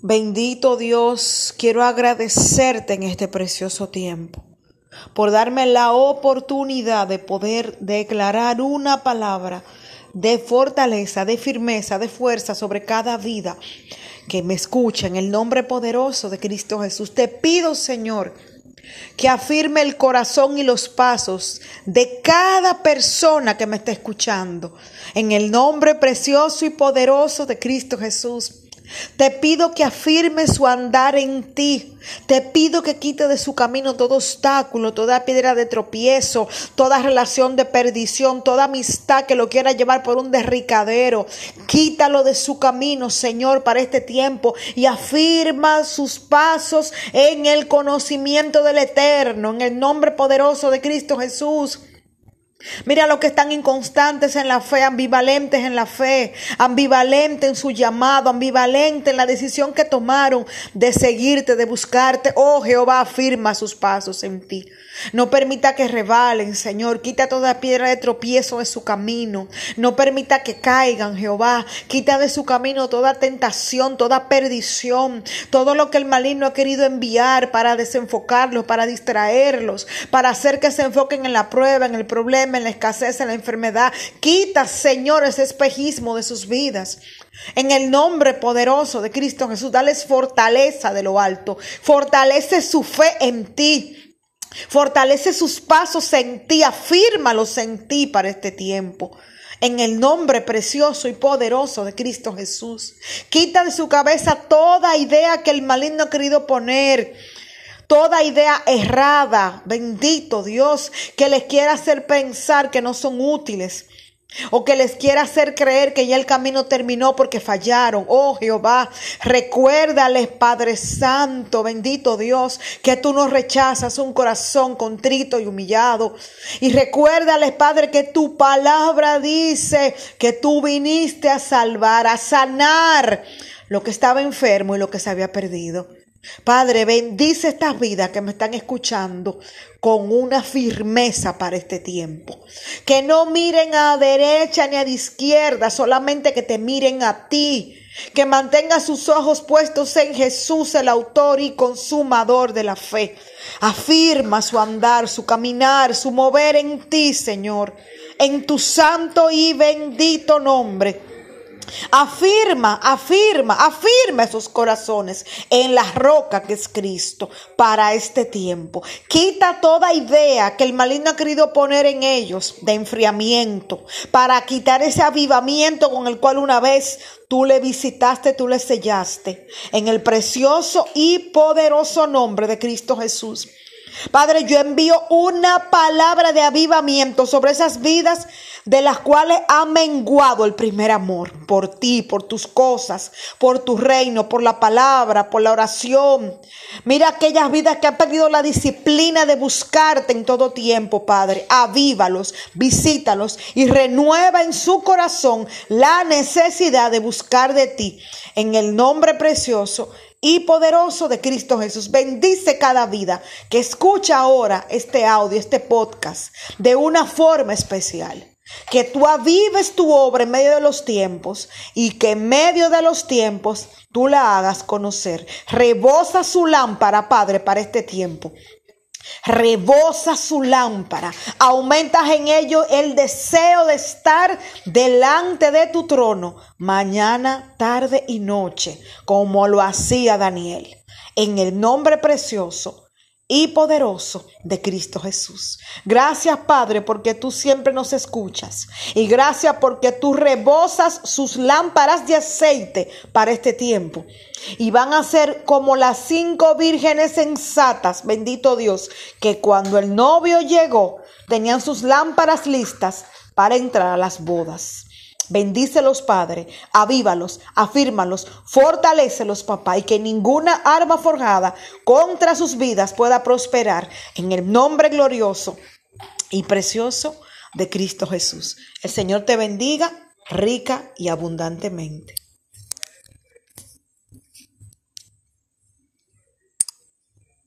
Bendito Dios, quiero agradecerte en este precioso tiempo por darme la oportunidad de poder declarar una palabra de fortaleza, de firmeza, de fuerza sobre cada vida que me escucha en el nombre poderoso de Cristo Jesús. Te pido, Señor, que afirme el corazón y los pasos de cada persona que me está escuchando. En el nombre precioso y poderoso de Cristo Jesús. Te pido que afirme su andar en ti. Te pido que quite de su camino todo obstáculo, toda piedra de tropiezo, toda relación de perdición, toda amistad que lo quiera llevar por un derricadero. Quítalo de su camino, Señor, para este tiempo y afirma sus pasos en el conocimiento del Eterno, en el nombre poderoso de Cristo Jesús. Mira los que están inconstantes en la fe, ambivalentes en la fe, ambivalentes en su llamado, ambivalentes en la decisión que tomaron de seguirte, de buscarte. Oh Jehová, afirma sus pasos en ti. No permita que rebalen, Señor. Quita toda piedra de tropiezo de su camino. No permita que caigan, Jehová. Quita de su camino toda tentación, toda perdición, todo lo que el maligno ha querido enviar para desenfocarlos, para distraerlos, para hacer que se enfoquen en la prueba, en el problema, en la escasez, en la enfermedad. Quita, Señor, ese espejismo de sus vidas. En el nombre poderoso de Cristo Jesús, dales fortaleza de lo alto. Fortalece su fe en ti. Fortalece sus pasos en ti, afírmalos en ti para este tiempo. En el nombre precioso y poderoso de Cristo Jesús. Quita de su cabeza toda idea que el maligno ha querido poner toda idea errada, bendito Dios, que les quiera hacer pensar que no son útiles, o que les quiera hacer creer que ya el camino terminó porque fallaron. Oh Jehová, recuérdales, Padre Santo, bendito Dios, que tú no rechazas un corazón contrito y humillado. Y recuérdales, Padre, que tu palabra dice que tú viniste a salvar, a sanar lo que estaba enfermo y lo que se había perdido. Padre, bendice estas vidas que me están escuchando con una firmeza para este tiempo. Que no miren a derecha ni a izquierda, solamente que te miren a ti. Que mantenga sus ojos puestos en Jesús, el autor y consumador de la fe. Afirma su andar, su caminar, su mover en ti, Señor. En tu santo y bendito nombre Afirma, afirma, afirma esos corazones en la roca que es Cristo para este tiempo. Quita toda idea que el maligno ha querido poner en ellos de enfriamiento para quitar ese avivamiento con el cual una vez tú le visitaste, tú le sellaste. En el precioso y poderoso nombre de Cristo Jesús. Padre, yo envío una palabra de avivamiento sobre esas vidas de las cuales ha menguado el primer amor por ti, por tus cosas, por tu reino, por la palabra, por la oración. Mira aquellas vidas que han perdido la disciplina de buscarte en todo tiempo, Padre. Avívalos, visítalos y renueva en su corazón la necesidad de buscar de ti. En el nombre precioso y poderoso de Cristo Jesús. Bendice cada vida que escucha ahora este audio, este podcast, de una forma especial. Que tú avives tu obra en medio de los tiempos y que en medio de los tiempos tú la hagas conocer. Rebosa su lámpara, Padre, para este tiempo rebosa su lámpara, aumentas en ello el deseo de estar delante de tu trono mañana, tarde y noche, como lo hacía Daniel. En el nombre precioso y poderoso de Cristo Jesús. Gracias Padre porque tú siempre nos escuchas y gracias porque tú rebosas sus lámparas de aceite para este tiempo y van a ser como las cinco vírgenes sensatas, bendito Dios, que cuando el novio llegó tenían sus lámparas listas para entrar a las bodas. Bendícelos, Padre, avívalos, afírmalos, fortalecelos, papá, y que ninguna arma forjada contra sus vidas pueda prosperar en el nombre glorioso y precioso de Cristo Jesús. El Señor te bendiga rica y abundantemente.